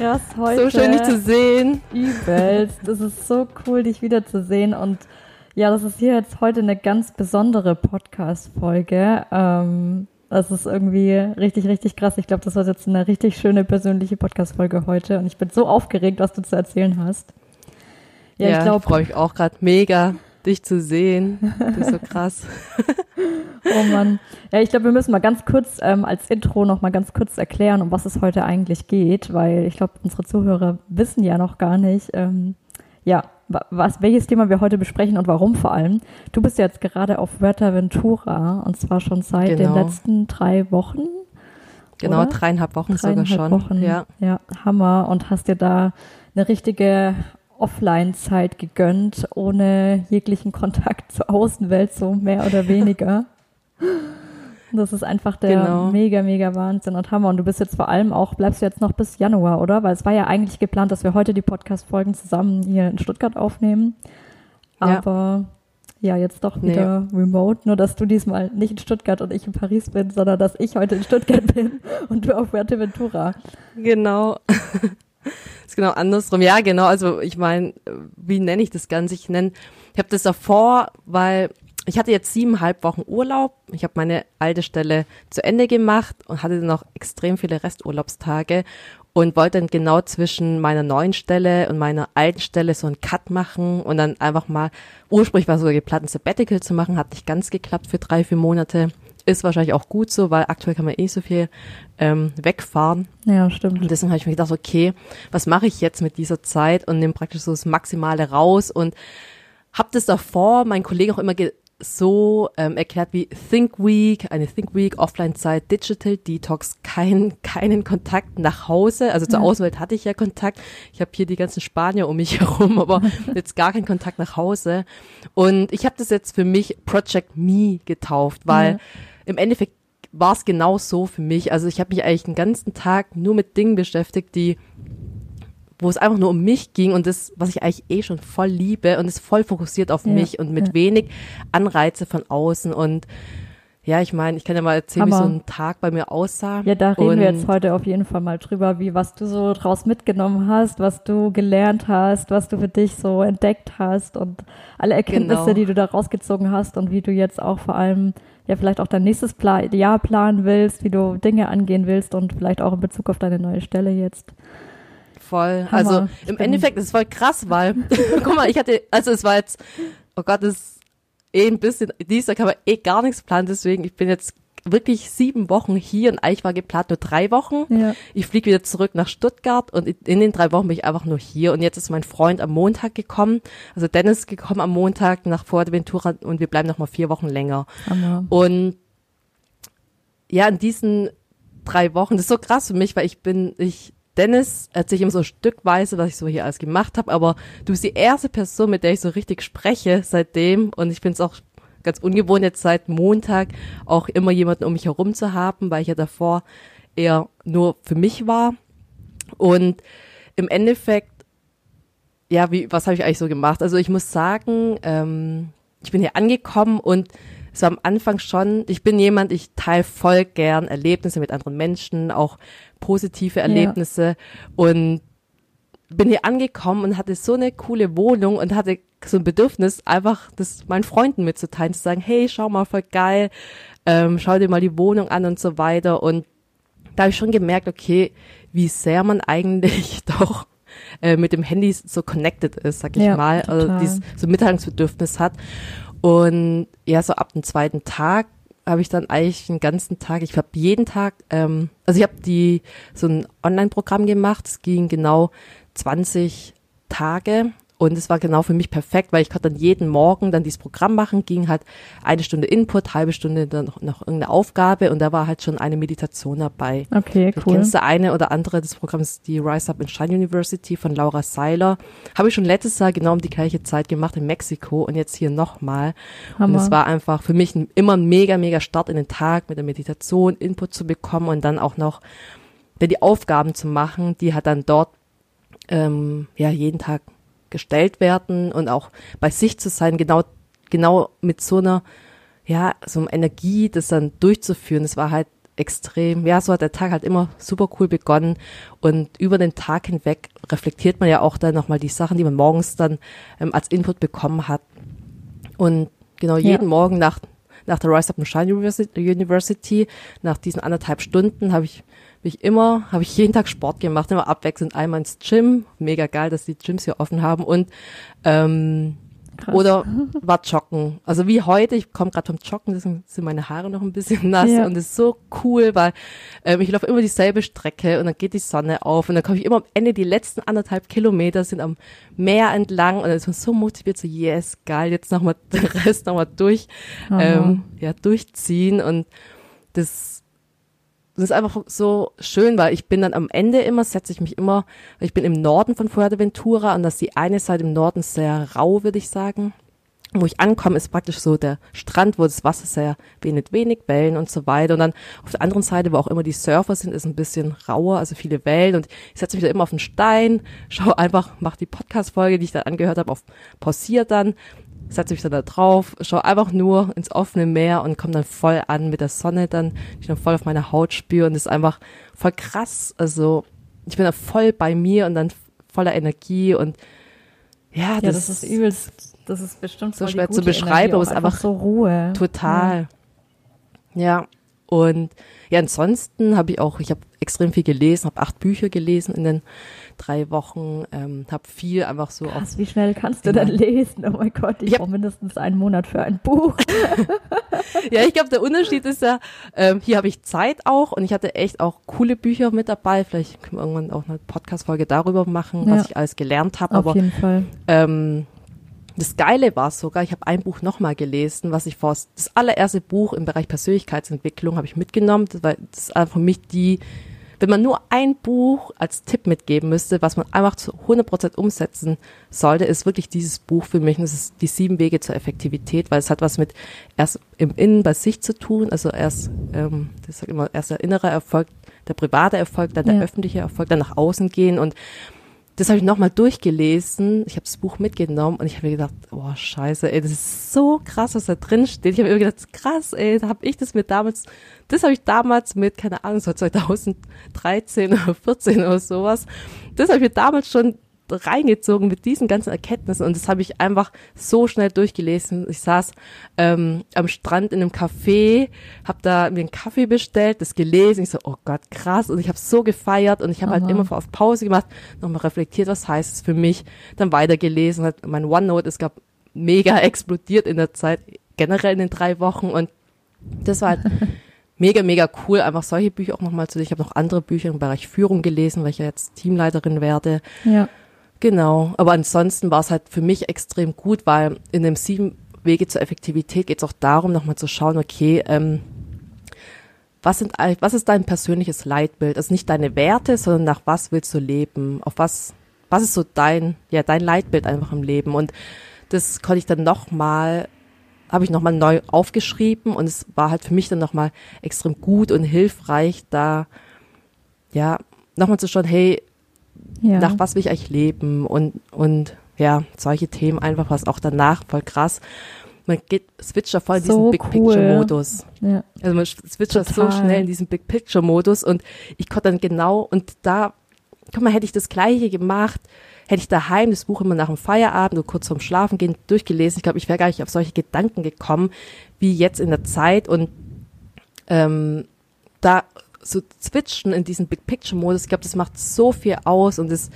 Krass heute. So schön dich zu sehen. Übelst, das ist so cool, dich wiederzusehen und ja, das ist hier jetzt heute eine ganz besondere Podcast-Folge. Ähm, das ist irgendwie richtig, richtig krass. Ich glaube, das wird jetzt eine richtig schöne persönliche Podcast-Folge heute und ich bin so aufgeregt, was du zu erzählen hast. Ja, ja ich glaube. freue mich auch gerade mega dich zu sehen. Das ist so krass. oh Mann. Ja, ich glaube, wir müssen mal ganz kurz ähm, als Intro noch mal ganz kurz erklären, um was es heute eigentlich geht, weil ich glaube, unsere Zuhörer wissen ja noch gar nicht, ähm, ja, was, welches Thema wir heute besprechen und warum vor allem. Du bist ja jetzt gerade auf Fuerteventura und zwar schon seit genau. den letzten drei Wochen. Genau, oder? dreieinhalb Wochen dreieinhalb sogar schon. Wochen. Ja. ja, Hammer. Und hast dir da eine richtige Offline-Zeit gegönnt, ohne jeglichen Kontakt zur Außenwelt, so mehr oder weniger. Das ist einfach der genau. mega, mega Wahnsinn und Hammer. Und du bist jetzt vor allem auch, bleibst du jetzt noch bis Januar, oder? Weil es war ja eigentlich geplant, dass wir heute die Podcast-Folgen zusammen hier in Stuttgart aufnehmen. Aber ja, ja jetzt doch wieder nee. remote. Nur, dass du diesmal nicht in Stuttgart und ich in Paris bin, sondern dass ich heute in Stuttgart bin und du auf Fuerteventura. Genau. Ist genau andersrum. Ja, genau. Also ich meine, wie nenne ich das Ganze? Ich nenne, ich habe das davor, weil ich hatte jetzt siebeneinhalb Wochen Urlaub. Ich habe meine alte Stelle zu Ende gemacht und hatte noch extrem viele Resturlaubstage und wollte dann genau zwischen meiner neuen Stelle und meiner alten Stelle so einen Cut machen und dann einfach mal, ursprünglich war sogar geplant, ein Sabbatical zu machen, hat nicht ganz geklappt für drei, vier Monate. Ist wahrscheinlich auch gut so, weil aktuell kann man eh so viel ähm, wegfahren. Ja, stimmt. Und deswegen habe ich mir gedacht, okay, was mache ich jetzt mit dieser Zeit und nehme praktisch so das Maximale raus und habe das davor meinen Kollegen auch immer so ähm, erklärt wie Think Week, eine Think Week, Offline-Zeit, Digital Detox, kein, keinen Kontakt nach Hause. Also zur ja. Außenwelt hatte ich ja Kontakt. Ich habe hier die ganzen Spanier um mich herum, aber jetzt gar keinen Kontakt nach Hause. Und ich habe das jetzt für mich Project Me getauft, weil ja. im Endeffekt war es genau so für mich. Also ich habe mich eigentlich den ganzen Tag nur mit Dingen beschäftigt, die wo es einfach nur um mich ging und das, was ich eigentlich eh schon voll liebe und ist voll fokussiert auf ja, mich und mit ja. wenig Anreize von außen und ja, ich meine, ich kann ja mal erzählen, Hammer. wie so ein Tag bei mir aussah. Ja, da reden und wir jetzt heute auf jeden Fall mal drüber, wie was du so draus mitgenommen hast, was du gelernt hast, was du für dich so entdeckt hast und alle Erkenntnisse, genau. die du da rausgezogen hast und wie du jetzt auch vor allem ja vielleicht auch dein nächstes Pla Jahr planen willst, wie du Dinge angehen willst und vielleicht auch in Bezug auf deine neue Stelle jetzt voll. Hammer. Also im Endeffekt ist es voll krass, weil, guck mal, ich hatte, also es war jetzt, oh Gott, das ist eh ein bisschen, dieser kann man eh gar nichts planen, deswegen, ich bin jetzt wirklich sieben Wochen hier und eigentlich war geplant nur drei Wochen. Ja. Ich fliege wieder zurück nach Stuttgart und in den drei Wochen bin ich einfach nur hier und jetzt ist mein Freund am Montag gekommen, also Dennis gekommen am Montag nach Fuerteventura und wir bleiben noch mal vier Wochen länger. Hammer. Und ja, in diesen drei Wochen, das ist so krass für mich, weil ich bin, ich Dennis erzählt ihm so stückweise, was ich so hier alles gemacht habe, aber du bist die erste Person, mit der ich so richtig spreche seitdem und ich finde es auch ganz ungewohnt jetzt seit Montag auch immer jemanden um mich herum zu haben, weil ich ja davor eher nur für mich war und im Endeffekt ja, wie was habe ich eigentlich so gemacht? Also ich muss sagen, ähm, ich bin hier angekommen und es war am Anfang schon, ich bin jemand, ich teile voll gern Erlebnisse mit anderen Menschen, auch positive Erlebnisse ja. und bin hier angekommen und hatte so eine coole Wohnung und hatte so ein Bedürfnis, einfach das meinen Freunden mitzuteilen, zu sagen, hey, schau mal, voll geil, ähm, schau dir mal die Wohnung an und so weiter. Und da habe ich schon gemerkt, okay, wie sehr man eigentlich doch äh, mit dem Handy so connected ist, sag ich ja, mal, total. also dieses so Mitteilungsbedürfnis hat. Und ja, so ab dem zweiten Tag habe ich dann eigentlich den ganzen Tag, ich habe jeden Tag, ähm, also ich habe die so ein Online-Programm gemacht, es ging genau 20 Tage Und es war genau für mich perfekt, weil ich konnte dann jeden Morgen dann dieses Programm machen, ging halt eine Stunde Input, halbe Stunde dann noch, noch irgendeine Aufgabe und da war halt schon eine Meditation dabei. Okay, cool. Kennst du eine oder andere des Programms, die Rise Up in Shine University von Laura Seiler. Habe ich schon letztes Jahr genau um die gleiche Zeit gemacht in Mexiko und jetzt hier nochmal. Und es war einfach für mich ein, immer ein mega, mega Start in den Tag mit der Meditation, Input zu bekommen und dann auch noch die Aufgaben zu machen, die halt dann dort ähm, ja jeden Tag gestellt werden und auch bei sich zu sein, genau, genau mit so einer, ja, so einer Energie, das dann durchzuführen. Das war halt extrem, ja, so hat der Tag halt immer super cool begonnen und über den Tag hinweg reflektiert man ja auch dann nochmal die Sachen, die man morgens dann ähm, als Input bekommen hat. Und genau jeden ja. Morgen nach, nach der Rise Up and Shine University, nach diesen anderthalb Stunden habe ich ich immer, habe ich jeden Tag Sport gemacht, immer abwechselnd. Einmal ins Gym, mega geil, dass die Gyms hier offen haben. Und ähm, oder war joggen. Also wie heute, ich komme gerade vom Joggen, deswegen sind meine Haare noch ein bisschen nass ja. und ist so cool, weil ähm, ich laufe immer dieselbe Strecke und dann geht die Sonne auf und dann komme ich immer am Ende, die letzten anderthalb Kilometer sind am Meer entlang und dann ist man so motiviert, so yes, geil, jetzt nochmal den Rest nochmal durch, ähm, ja, durchziehen und das das ist einfach so schön, weil ich bin dann am Ende immer, setze ich mich immer, ich bin im Norden von Fuerteventura und das ist die eine Seite im Norden sehr rau, würde ich sagen. Wo ich ankomme, ist praktisch so der Strand, wo das Wasser sehr wenig, wenig Wellen und so weiter. Und dann auf der anderen Seite, wo auch immer die Surfer sind, ist ein bisschen rauer, also viele Wellen. Und ich setze mich da immer auf den Stein, schaue einfach, mache die Podcast-Folge, die ich dann angehört habe, auf pausiert dann setze mich dann da drauf, schaue einfach nur ins offene Meer und komme dann voll an mit der Sonne dann, die ich dann voll auf meiner Haut spüre und das ist einfach voll krass. Also ich bin da voll bei mir und dann voller Energie und ja, ja das, das ist übelst, das ist bestimmt so schwer zu beschreiben, aber es ist einfach so Ruhe. Total. Ja. ja. Und ja, ansonsten habe ich auch, ich habe extrem viel gelesen, habe acht Bücher gelesen in den drei Wochen, ähm, habe viel einfach so. Krass, wie schnell kannst du dann lesen? Oh mein Gott, ich, ich brauche mindestens einen Monat für ein Buch. ja, ich glaube, der Unterschied ist ja, ähm, hier habe ich Zeit auch und ich hatte echt auch coole Bücher mit dabei. Vielleicht können wir irgendwann auch eine Podcast-Folge darüber machen, ja. was ich alles gelernt habe. Auf Aber, jeden Fall. Ähm, das Geile war sogar, ich habe ein Buch nochmal gelesen, was ich vor das allererste Buch im Bereich Persönlichkeitsentwicklung habe ich mitgenommen, war das ist einfach für mich die wenn man nur ein Buch als Tipp mitgeben müsste, was man einfach zu 100% umsetzen sollte, ist wirklich dieses Buch für mich. Und das ist die sieben Wege zur Effektivität, weil es hat was mit erst im Innen bei sich zu tun, also erst, ähm, das sagt immer, erst der innere Erfolg, der private Erfolg, dann der ja. öffentliche Erfolg, dann nach außen gehen und das habe ich nochmal durchgelesen. Ich habe das Buch mitgenommen und ich habe mir gedacht, boah, scheiße, ey, das ist so krass, was da drin steht. Ich habe mir gedacht, krass, ey, da habe ich das mir damals, das habe ich damals mit, keine Ahnung, so 2013 oder 14 oder sowas, das habe ich mir damals schon reingezogen mit diesen ganzen Erkenntnissen und das habe ich einfach so schnell durchgelesen. Ich saß ähm, am Strand in einem Café, habe da mir einen Kaffee bestellt, das gelesen. Ich so, oh Gott, krass. Und ich habe so gefeiert und ich habe halt immer auf Pause gemacht, nochmal reflektiert, was heißt es für mich, dann weitergelesen. Hat mein OneNote ist gab mega explodiert in der Zeit, generell in den drei Wochen und das war halt mega, mega cool, einfach solche Bücher auch nochmal zu Ich habe noch andere Bücher im Bereich Führung gelesen, weil ich ja jetzt Teamleiterin werde. Ja. Genau, aber ansonsten war es halt für mich extrem gut, weil in dem sieben Wege zur Effektivität geht es auch darum, nochmal zu schauen, okay, ähm, was sind was ist dein persönliches Leitbild? Also nicht deine Werte, sondern nach was willst du leben? Auf was, was ist so dein, ja, dein Leitbild einfach im Leben? Und das konnte ich dann nochmal, habe ich nochmal neu aufgeschrieben und es war halt für mich dann nochmal extrem gut und hilfreich, da ja, nochmal zu schauen, hey, ja. nach was will ich eigentlich leben und, und ja, solche Themen einfach, was auch danach voll krass. Man geht, switcht da voll in so diesen Big cool. Picture Modus. Ja. Also man switcht da so schnell in diesen Big Picture Modus und ich konnte dann genau und da, guck mal, hätte ich das Gleiche gemacht, hätte ich daheim das Buch immer nach dem Feierabend oder kurz vorm Schlafen gehen durchgelesen. Ich glaube, ich wäre gar nicht auf solche Gedanken gekommen, wie jetzt in der Zeit und ähm, da so switchen in diesen Big Picture Modus, ich glaube, das macht so viel aus und das,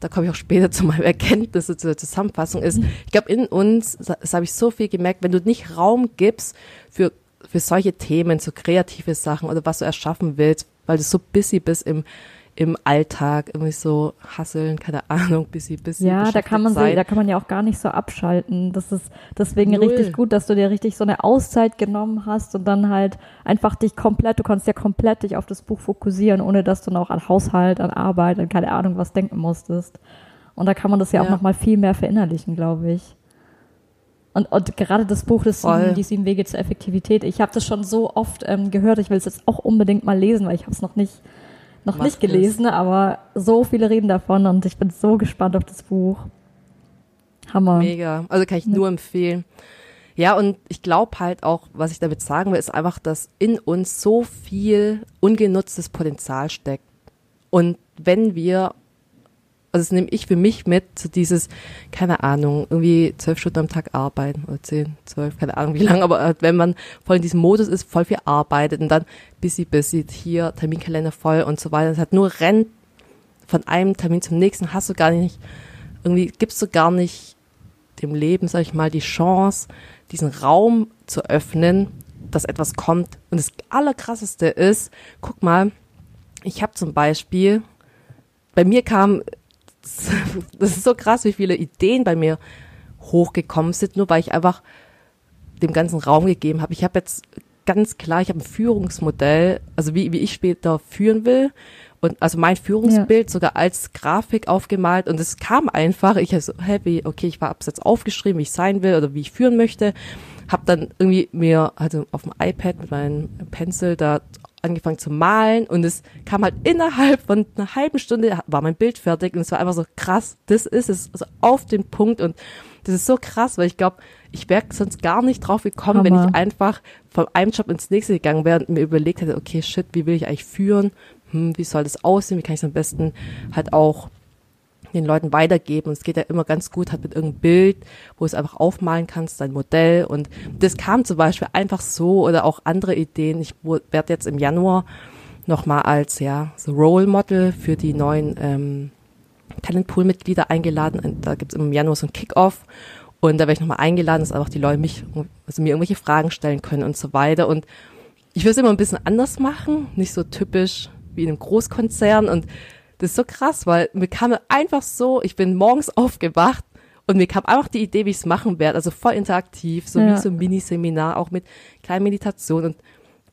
da komme ich auch später zu meinem Erkenntnis, zu der Zusammenfassung ist, ich glaube, in uns, das habe ich so viel gemerkt, wenn du nicht Raum gibst für, für solche Themen, so kreative Sachen oder was du erschaffen willst, weil du so busy bist im, im Alltag irgendwie so hasseln, keine Ahnung, busy, busy. Ja, da kann man sein. da kann man ja auch gar nicht so abschalten. Das ist deswegen Null. richtig gut, dass du dir richtig so eine Auszeit genommen hast und dann halt einfach dich komplett, du kannst ja komplett dich auf das Buch fokussieren, ohne dass du noch an Haushalt, an Arbeit, an keine Ahnung was denken musstest. Und da kann man das ja, Ja. auch noch mal viel mehr verinnerlichen, glaube ich. Und, und gerade das Buch, das sieben, die sieben Wege zur Effektivität, ich habe das schon so oft ähm, gehört, ich will es jetzt auch unbedingt mal lesen, weil ich habe es noch nicht, noch Mach nicht gelesen, aber so viele reden davon und ich bin so gespannt auf das Buch. Hammer. Mega. Also kann ich nur empfehlen. Ja, und ich glaube halt auch, was ich damit sagen will, ist einfach, dass in uns so viel ungenutztes Potenzial steckt. Und wenn wir, also das nehme ich für mich mit, so dieses, keine Ahnung, irgendwie zwölf Stunden am Tag arbeiten oder zehn, zwölf, keine Ahnung wie lange, aber halt, wenn man voll in diesem Modus ist, voll viel arbeitet und dann busy, busy, hier Terminkalender voll und so weiter, es hat nur rennt von einem Termin zum nächsten, hast du gar nicht, irgendwie gibst du gar nicht dem Leben, sag ich mal, die Chance, diesen Raum zu öffnen, dass etwas kommt. Und das Allerkrasseste ist, guck mal, ich habe zum Beispiel, bei mir kam, das ist so krass, wie viele Ideen bei mir hochgekommen sind, nur weil ich einfach dem ganzen Raum gegeben habe. Ich habe jetzt ganz klar, ich habe ein Führungsmodell, also wie, wie ich später führen will. Und also mein Führungsbild sogar als Grafik aufgemalt und es kam einfach, ich so happy, okay, ich war abs jetzt aufgeschrieben, wie ich sein will oder wie ich führen möchte, habe dann irgendwie mir also auf dem iPad mit meinem Pencil da angefangen zu malen und es kam halt innerhalb von einer halben Stunde war mein Bild fertig und es war einfach so krass, das ist es, also auf den Punkt und das ist so krass, weil ich glaube, ich wäre sonst gar nicht drauf gekommen, wenn Hammer. ich einfach von einem Job ins nächste gegangen wäre und mir überlegt hätte, okay, shit, wie will ich eigentlich führen? Hm, wie soll das aussehen? Wie kann ich es am besten halt auch den Leuten weitergeben? Und es geht ja immer ganz gut halt mit irgendeinem Bild, wo es einfach aufmalen kannst, dein Modell. Und das kam zum Beispiel einfach so oder auch andere Ideen. Ich werde jetzt im Januar nochmal als ja so Role Model für die neuen ähm, Talentpool-Mitglieder eingeladen. Und da gibt es im Januar so ein Kick-Off. Und da werde ich nochmal eingeladen, dass einfach die Leute mich, also mir irgendwelche Fragen stellen können und so weiter. Und ich will es immer ein bisschen anders machen, nicht so typisch wie in einem Großkonzern. Und das ist so krass, weil mir kam einfach so, ich bin morgens aufgewacht und mir kam einfach die Idee, wie ich es machen werde. Also voll interaktiv, so Ja. wie so ein Miniseminar, auch mit kleinen Meditationen.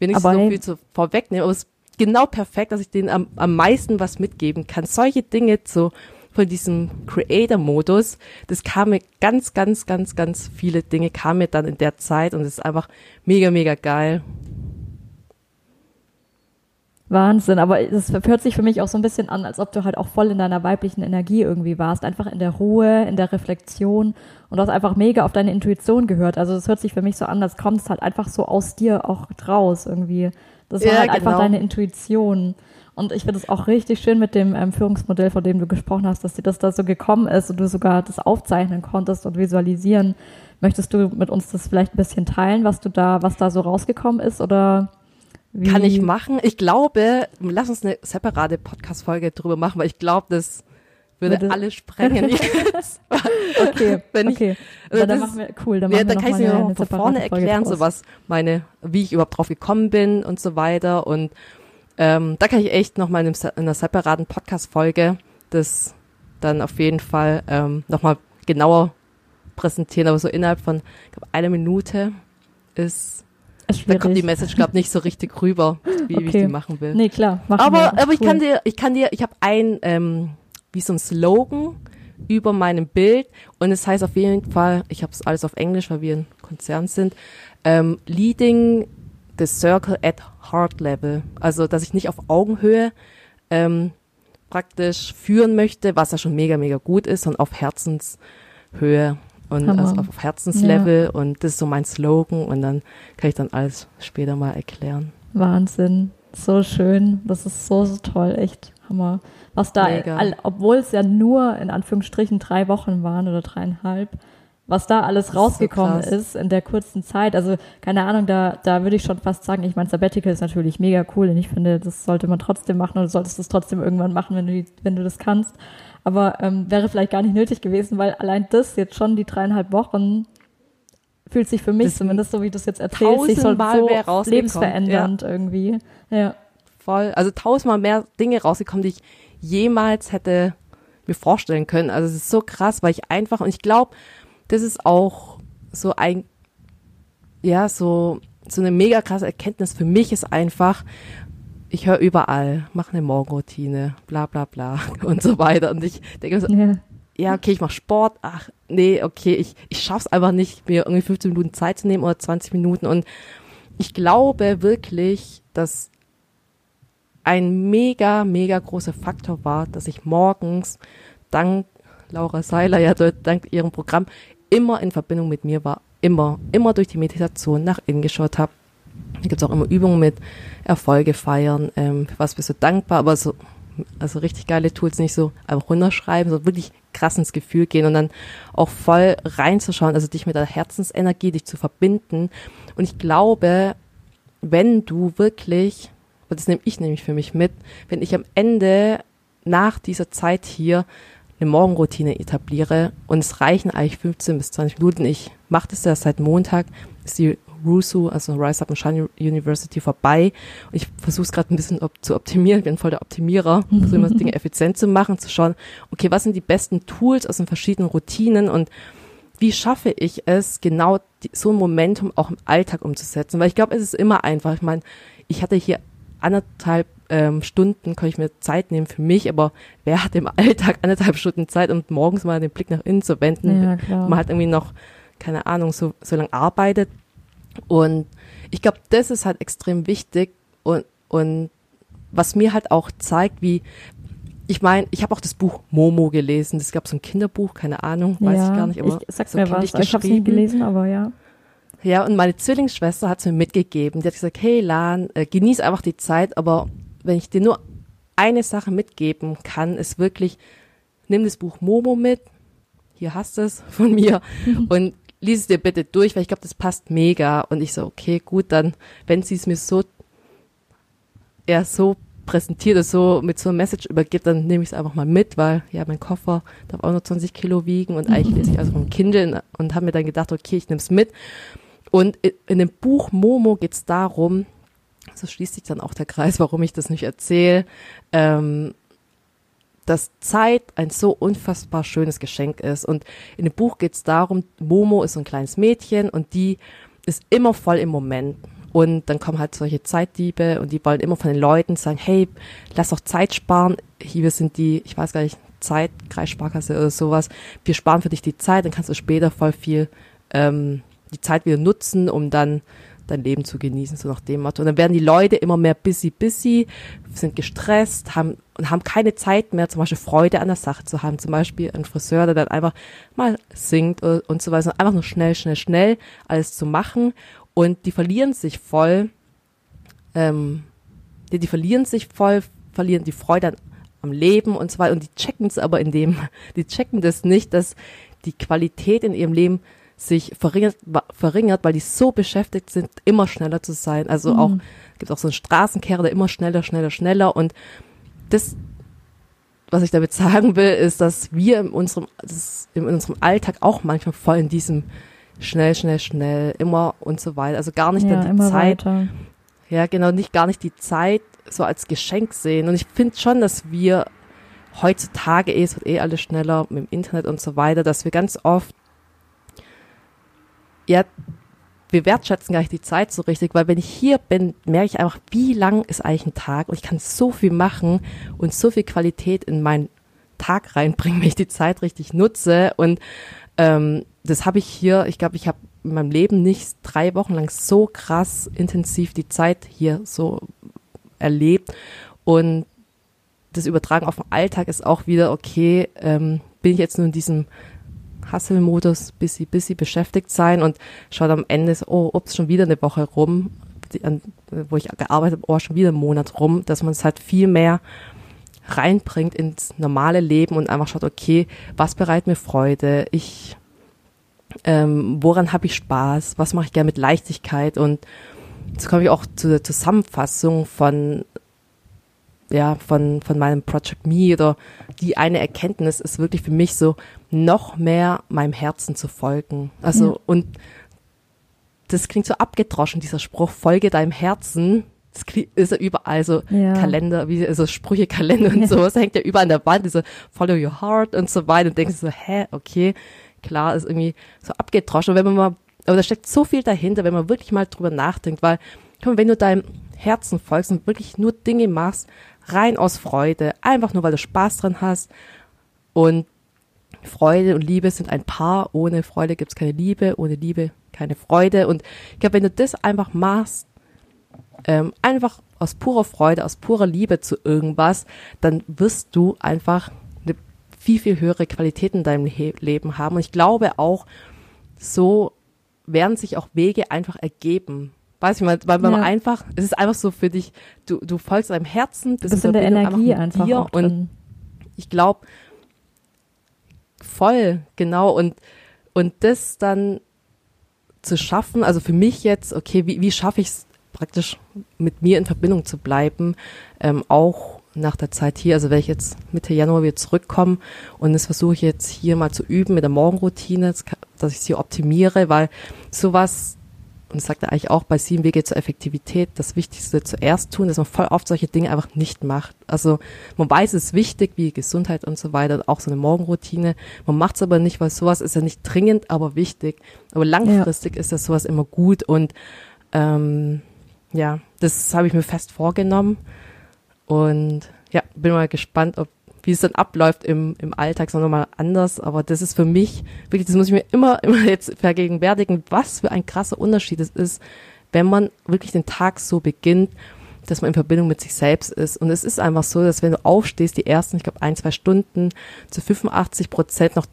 Und nicht Aber so hey- viel zu, vorwegnehmen, aber es ist genau perfekt, dass ich denen am, am meisten was mitgeben kann. Solche Dinge so von diesem Creator-Modus, das kam mir ganz, ganz, ganz, ganz viele Dinge kamen mir dann in der Zeit und es ist einfach mega, mega geil. Wahnsinn, aber das hört sich für mich auch so ein bisschen an, als ob du halt auch voll in deiner weiblichen Energie irgendwie warst, einfach in der Ruhe, in der Reflexion und du hast einfach mega auf deine Intuition gehört. Also das hört sich für mich so an, als kommt es halt einfach so aus dir auch raus irgendwie. Das war Ja, halt einfach genau. deine Intuition. Und ich finde es auch richtig schön mit dem ähm, Führungsmodell, von dem du gesprochen hast, dass dir das da so gekommen ist und du sogar das aufzeichnen konntest und visualisieren. Möchtest du mit uns das vielleicht ein bisschen teilen, was du da, was da so rausgekommen ist oder wie? Kann ich machen. Ich glaube, lass uns eine separate Podcast-Folge drüber machen, weil ich glaube, das würde Würde- alle sprengen. Okay, Wenn ich- okay. also dann machen wir, cool, dann ja, machen wir dann noch kann ich eine, noch von vorne erklären, so was meine, wie ich überhaupt drauf gekommen bin und so weiter. Und ähm, da kann ich echt noch mal in, in einer separaten Podcast-Folge das dann auf jeden Fall ähm, noch mal genauer präsentieren. Aber so innerhalb von, ich glaube, einer Minute ist, Ist da kommt die schwierig. Message, glaube nicht so richtig rüber, wie, wie ich Okay. die machen will. Nee, klar, Aber, wir. aber ich Cool. kann dir, ich kann dir, ich habe ein, ähm, wie so ein Slogan über meinem Bild und es heißt auf jeden Fall, ich habe es alles auf Englisch, weil wir ein Konzern sind, ähm, leading the circle at heart level. Also, dass ich nicht auf Augenhöhe ähm, praktisch führen möchte, was ja schon mega, mega gut ist, sondern auf Herzenshöhe und Hammer. also auf Herzenslevel und das ist so mein Slogan und dann kann ich dann alles später mal erklären. Wahnsinn. So schön. Das ist so, so toll. Echt Hammer. Was da, all, obwohl es ja nur in Anführungsstrichen drei Wochen waren oder dreieinhalb, was da alles so rausgekommen krass. ist in der kurzen Zeit. Also, keine Ahnung, da, da würde ich schon fast sagen, ich meine, Sabbatical ist natürlich mega cool und ich finde, das sollte man trotzdem machen und du solltest das trotzdem irgendwann machen, wenn du, wenn du das kannst. Aber ähm, wäre vielleicht gar nicht nötig gewesen, weil allein das jetzt schon die dreieinhalb Wochen fühlt sich für mich Das zumindest so, wie du es jetzt erzählst, sich so, so lebensverändernd irgendwie. Ja. voll, also tausendmal mehr Dinge rausgekommen, die ich jemals hätte mir vorstellen können. Also es ist so krass, weil ich einfach, und ich glaube, das ist auch so ein, ja, so, so eine mega krasse Erkenntnis für mich ist einfach, ich höre überall, mach eine Morgenroutine, bla bla bla und so weiter. Und ich denke so, ja, ja okay, ich mache Sport, ach nee, okay, ich, ich schaff's einfach nicht, mir irgendwie 15 Minuten Zeit zu nehmen oder 20 Minuten. Und ich glaube wirklich, dass ein mega, mega großer Faktor war, dass ich morgens dank Laura Seiler, ja, dank ihrem Programm immer in Verbindung mit mir war. Immer, immer durch die Meditation nach innen geschaut habe. Da gibt's auch immer Übungen mit Erfolge feiern, ähm, was bist du dankbar, aber so, also richtig geile Tools, nicht so einfach runterschreiben, so wirklich krass ins Gefühl gehen und dann auch voll reinzuschauen, also dich mit der Herzensenergie, dich zu verbinden. Und ich glaube, wenn du wirklich das nehme ich nämlich für mich mit, wenn ich am Ende nach dieser Zeit hier eine Morgenroutine etabliere und es reichen eigentlich 15 bis 20 Minuten. Ich mache das ja seit Montag, ist die Rusu, also Rise Up and Shine University vorbei und ich versuche es gerade ein bisschen op zu optimieren, ich bin voll der Optimierer, versuche immer Dinge effizient zu machen, zu schauen, okay, was sind die besten Tools aus den verschiedenen Routinen und wie schaffe ich es, genau die, so ein Momentum auch im Alltag umzusetzen? Weil ich glaube, es ist immer einfach. Ich meine, ich hatte hier anderthalb ähm, Stunden kann ich mir Zeit nehmen für mich, aber wer hat im Alltag anderthalb Stunden Zeit, um morgens mal den Blick nach innen zu wenden? Ja. Man hat irgendwie noch, keine Ahnung, so, so lange arbeitet. Und ich glaube, das ist halt extrem wichtig und, und was mir halt auch zeigt, wie, ich meine, ich habe auch das Buch Momo gelesen. Es gab so ein Kinderbuch, keine Ahnung, weiß ja, ich gar nicht, aber ich, sag so mir was. Ich habe es nie gelesen, aber ja. Ja, und meine Zwillingsschwester hat es mir mitgegeben. Die hat gesagt, hey Lan, äh, genieß einfach die Zeit, aber wenn ich dir nur eine Sache mitgeben kann, ist wirklich, nimm das Buch Momo mit, hier hast du es von mir und lies es dir bitte durch, weil ich glaube, das passt mega. Und ich so, okay, gut, dann, wenn sie es mir so, ja, so präsentiert oder so mit so einem Message übergibt, dann nehme ich es einfach mal mit, weil ja, mein Koffer darf auch nur 20 Kilo wiegen und eigentlich lese ich also vom Kindle und habe mir dann gedacht, okay, ich nehme es mit. Und in dem Buch Momo geht es darum, so schließt sich dann auch der Kreis, warum ich das nicht erzähle, ähm, dass Zeit ein so unfassbar schönes Geschenk ist. Und in dem Buch geht es darum, Momo ist so ein kleines Mädchen und die ist immer voll im Moment. Und dann kommen halt solche Zeitdiebe und die wollen immer von den Leuten sagen, hey, lass doch Zeit sparen. Hier sind die, ich weiß gar nicht, Zeit, Kreissparkasse oder sowas. Wir sparen für dich die Zeit, dann kannst du später voll viel ähm, die Zeit wieder nutzen, um dann dein Leben zu genießen, so nach dem Motto. Und dann werden die Leute immer mehr busy, busy, sind gestresst, haben und haben keine Zeit mehr, zum Beispiel Freude an der Sache zu haben. Zum Beispiel ein Friseur, der dann einfach mal singt und so weiter. Einfach nur schnell, schnell, schnell alles zu machen. Und die verlieren sich voll, ähm, die, die verlieren sich voll, verlieren die Freude an, am Leben und so weiter. Und die checken es aber in dem, die checken das nicht, dass die Qualität in ihrem Leben sich verringert, verringert, weil die so beschäftigt sind, immer schneller zu sein. Also mhm. auch, gibt auch so einen Straßenkehrer, der immer schneller, schneller, schneller und das, was ich damit sagen will, ist, dass wir in unserem, in unserem Alltag auch manchmal voll in diesem schnell, schnell, schnell, immer und so weiter. Also gar nicht ja, dann die Zeit. Weiter. Ja, genau, nicht gar nicht die Zeit so als Geschenk sehen. Und ich finde schon, dass wir heutzutage eh, es wird eh alles schneller mit dem Internet und so weiter, dass wir ganz oft ja, wir wertschätzen gar nicht die Zeit so richtig, weil wenn ich hier bin, merke ich einfach, wie lang ist eigentlich ein Tag und ich kann so viel machen und so viel Qualität in meinen Tag reinbringen, wenn ich die Zeit richtig nutze. Und ähm, das habe ich hier, ich glaube, ich habe in meinem Leben nicht drei Wochen lang so krass intensiv die Zeit hier so erlebt. Und das Übertragen auf den Alltag ist auch wieder, okay, ähm, bin ich jetzt nur in diesem Hustle-Modus, busy, busy beschäftigt sein und schaut am Ende so, oh, ups, schon wieder eine Woche rum, die, an, wo ich gearbeitet habe, oh, schon wieder einen Monat rum, dass man es halt viel mehr reinbringt ins normale Leben und einfach schaut, okay, was bereitet mir Freude? Ich, ähm, woran habe ich Spaß? Was mache ich gerne mit Leichtigkeit? Und jetzt komme ich auch zu der Zusammenfassung von ja, von, von meinem Project Me oder die eine Erkenntnis ist wirklich für mich so, noch mehr meinem Herzen zu folgen. Also, ja. und das klingt so abgedroschen, dieser Spruch, folge deinem Herzen. das ist ja überall so ja. Kalender, wie so Sprüche-Kalender und ja. sowas, hängt ja überall an der Wand, diese Follow your heart und so weiter und denkst so, hä, okay, klar, ist irgendwie so abgedroschen. Und wenn man mal, aber da steckt so viel dahinter, wenn man wirklich mal drüber nachdenkt, weil, komm, wenn du deinem Herzen folgst und wirklich nur Dinge machst, rein aus Freude, einfach nur, weil du Spaß dran hast und Freude und Liebe sind ein Paar. Ohne Freude gibt's keine Liebe, ohne Liebe keine Freude. Und ich glaube, wenn du das einfach machst, ähm, einfach aus purer Freude, aus purer Liebe zu irgendwas, dann wirst du einfach eine viel, viel höhere Qualität in deinem He Leben haben. Und ich glaube auch, so werden sich auch Wege einfach ergeben. Weiß ich mal, weil man ja. einfach, es ist einfach so für dich, du, du folgst deinem Herzen, bist in der Energie einfach, einfach und ich glaube, voll, genau, und, und das dann zu schaffen, also für mich jetzt, okay, wie, wie schaffe ich es praktisch mit mir in Verbindung zu bleiben, ähm, auch nach der Zeit hier, also wenn ich jetzt Mitte Januar wieder zurückkomme und das versuche ich jetzt hier mal zu üben mit der Morgenroutine, dass ich sie optimiere, weil sowas, und das sagt er eigentlich auch bei sieben Wege zur Effektivität, das Wichtigste zuerst tun, dass man voll oft solche Dinge einfach nicht macht. Also man weiß, es ist wichtig, wie Gesundheit und so weiter, auch so eine Morgenroutine. Man macht es aber nicht, weil sowas ist ja nicht dringend, aber wichtig. Aber langfristig ja. ist das sowas immer gut und ähm, ja, das habe ich mir fest vorgenommen und ja, bin mal gespannt, ob wie es dann abläuft im, im Alltag, sondern mal anders. Aber das ist für mich, wirklich, das muss ich mir immer, immer jetzt vergegenwärtigen, was für ein krasser Unterschied es ist, wenn man wirklich den Tag so beginnt, dass man in Verbindung mit sich selbst ist. Und es ist einfach so, dass wenn du aufstehst, die ersten, ich glaube, ein, zwei Stunden zu 85 Prozent noch,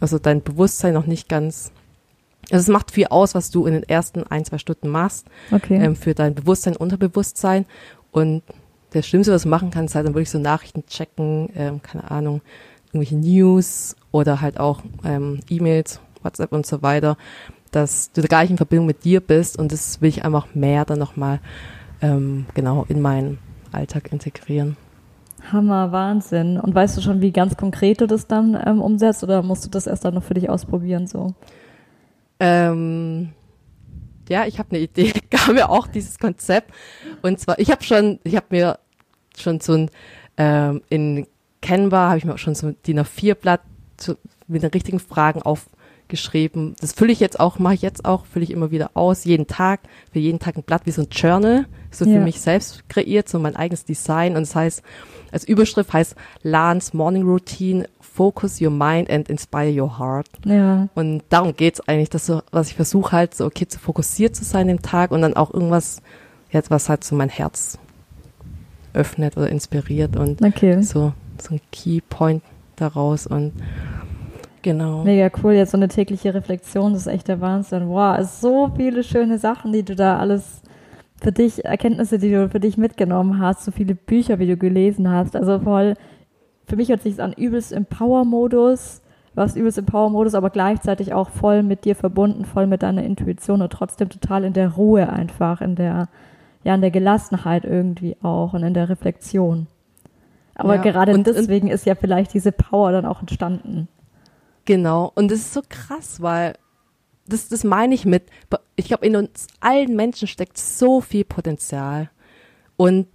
also dein Bewusstsein noch nicht ganz also es macht viel aus, was du in den ersten ein, zwei Stunden machst okay. ähm, für dein Bewusstsein, Unterbewusstsein. Und das Schlimmste, was du machen kannst, ist halt dann wirklich so Nachrichten checken, ähm, keine Ahnung, irgendwelche News oder halt auch ähm, E-Mails, WhatsApp und so weiter, dass du da gar nicht in Verbindung mit dir bist und das will ich einfach mehr dann nochmal ähm, genau in meinen Alltag integrieren. Hammer, Wahnsinn. Und weißt du schon, wie ganz konkret du das dann ähm, umsetzt oder musst du das erst dann noch für dich ausprobieren so? Ähm, ja, ich habe eine Idee, gab mir auch dieses Konzept. Und zwar, ich habe schon, ich habe mir schon so ein, ähm, in Canva habe ich mir auch schon so ein DIN A4-Blatt mit den richtigen Fragen aufgeschrieben. Das fülle ich jetzt auch, mache ich jetzt auch, fülle ich immer wieder aus, jeden Tag, für jeden Tag ein Blatt wie so ein Journal, so ja. für mich selbst kreiert, so mein eigenes Design. Und das heißt, als Überschrift heißt Lance Morning Routine Focus your mind and inspire your heart. Ja. Und darum geht's eigentlich, dass so, was ich versuche halt so, okay, zu fokussiert zu sein im Tag und dann auch irgendwas, jetzt was halt so mein Herz öffnet oder inspiriert und okay. so, so ein Key Point daraus und genau. Mega cool, jetzt so eine tägliche Reflexion, das ist echt der Wahnsinn. Wow, so viele schöne Sachen, die du da alles für dich, Erkenntnisse, die du für dich mitgenommen hast, so viele Bücher, wie du gelesen hast, also voll für mich hört sich an übelst im Power-Modus, warst übelst im Power-Modus, aber gleichzeitig auch voll mit dir verbunden, voll mit deiner Intuition und trotzdem total in der Ruhe einfach, in der, ja, in der Gelassenheit irgendwie auch und in der Reflexion. Aber ja, gerade und, deswegen und, ist ja vielleicht diese Power dann auch entstanden. Genau. Und das ist so krass, weil das, das meine ich mit, ich glaube, in uns allen Menschen steckt so viel Potenzial. Und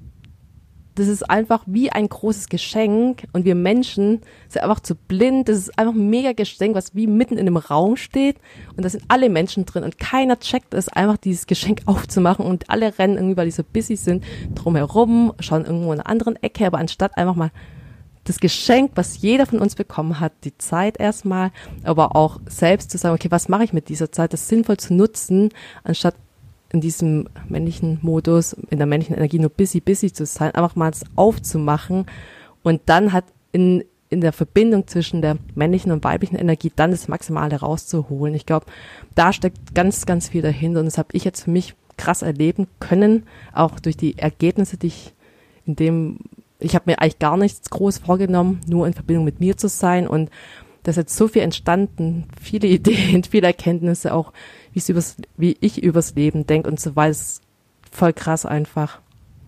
das ist einfach wie ein großes Geschenk. Und wir Menschen sind einfach zu blind. Das ist einfach ein mega Geschenk, was wie mitten in einem Raum steht. Und da sind alle Menschen drin. Und keiner checkt es, einfach dieses Geschenk aufzumachen. Und alle rennen irgendwie, weil die so busy sind, drumherum, schauen irgendwo in einer anderen Ecke, aber anstatt einfach mal das Geschenk, was jeder von uns bekommen hat, die Zeit erstmal, aber auch selbst zu sagen, okay, was mache ich mit dieser Zeit, das sinnvoll zu nutzen, anstatt in diesem männlichen Modus, in der männlichen Energie nur busy, busy zu sein, einfach mal aufzumachen und dann hat in, in der Verbindung zwischen der männlichen und weiblichen Energie dann das Maximale rauszuholen. Ich glaube, da steckt ganz, ganz viel dahinter und das habe ich jetzt für mich krass erleben können, auch durch die Ergebnisse, die ich in dem, ich habe mir eigentlich gar nichts groß vorgenommen, nur in Verbindung mit mir zu sein und da ist jetzt so viel entstanden, viele Ideen, viele Erkenntnisse, auch wie, übers, wie ich übers Leben denke und so weiter. Voll krass einfach.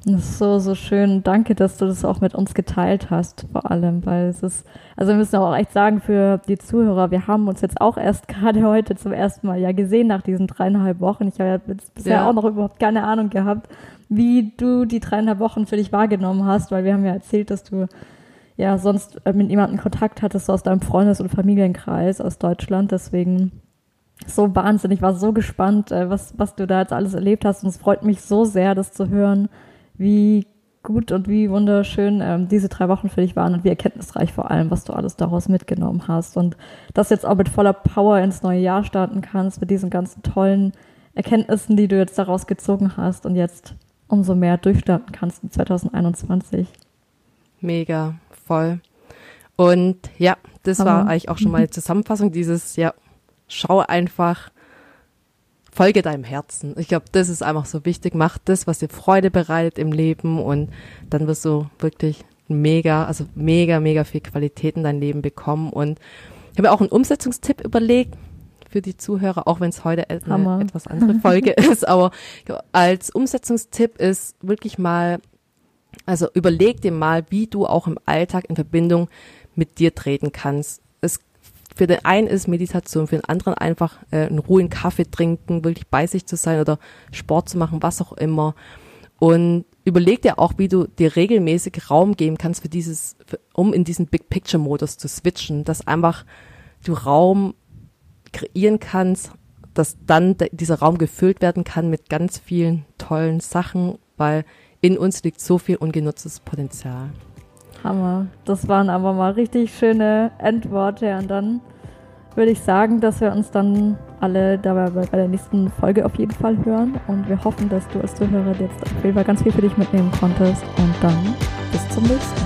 Das ist so, so schön. Danke, dass du das auch mit uns geteilt hast, vor allem, weil es ist, also wir müssen auch echt sagen für die Zuhörer, wir haben uns jetzt auch erst gerade heute zum ersten Mal ja gesehen nach diesen dreieinhalb Wochen. Ich habe ja bisher ja. auch noch überhaupt keine Ahnung gehabt, wie du die dreieinhalb Wochen für dich wahrgenommen hast, weil wir haben ja erzählt, dass du ja sonst äh, mit jemandem Kontakt hattest aus deinem Freundes- und Familienkreis aus Deutschland. Deswegen so Wahnsinn. Ich war so gespannt, äh, was, was du da jetzt alles erlebt hast. Und es freut mich so sehr, das zu hören, wie gut und wie wunderschön ähm, diese drei Wochen für dich waren und wie erkenntnisreich vor allem, was du alles daraus mitgenommen hast. Und das jetzt auch mit voller Power ins neue Jahr starten kannst, mit diesen ganzen tollen Erkenntnissen, die du jetzt daraus gezogen hast und jetzt umso mehr durchstarten kannst in 2021. Mega, voll. Und ja, das Aber, war eigentlich auch schon mal die Zusammenfassung dieses, ja, schau einfach, folge deinem Herzen. Ich glaube, das ist einfach so wichtig. Mach das, was dir Freude bereitet im Leben und dann wirst du wirklich mega, also mega, mega viel Qualität in dein Leben bekommen. Und ich habe auch einen Umsetzungstipp überlegt für die Zuhörer, auch wenn es heute eine etwas andere Folge ist. Aber als Umsetzungstipp ist wirklich mal, also überleg dir mal, wie du auch im Alltag in Verbindung mit dir treten kannst. Für den einen ist Meditation, für den anderen einfach äh, einen Kaffee trinken, wirklich bei sich zu sein oder Sport zu machen, was auch immer. Und überleg dir auch, wie du dir regelmäßig Raum geben kannst für dieses, für, um in diesen Big Picture Modus zu switchen, dass einfach du Raum kreieren kannst, dass dann dieser Raum gefüllt werden kann mit ganz vielen tollen Sachen, weil in uns liegt so viel ungenutztes Potenzial. Hammer. Das waren aber mal richtig schöne Endworte. Und dann würde ich sagen, dass wir uns dann alle dabei bei der nächsten Folge auf jeden Fall hören. Und wir hoffen, dass du als Zuhörer jetzt auf jeden Fall ganz viel für dich mitnehmen konntest. Und dann bis zum nächsten Mal.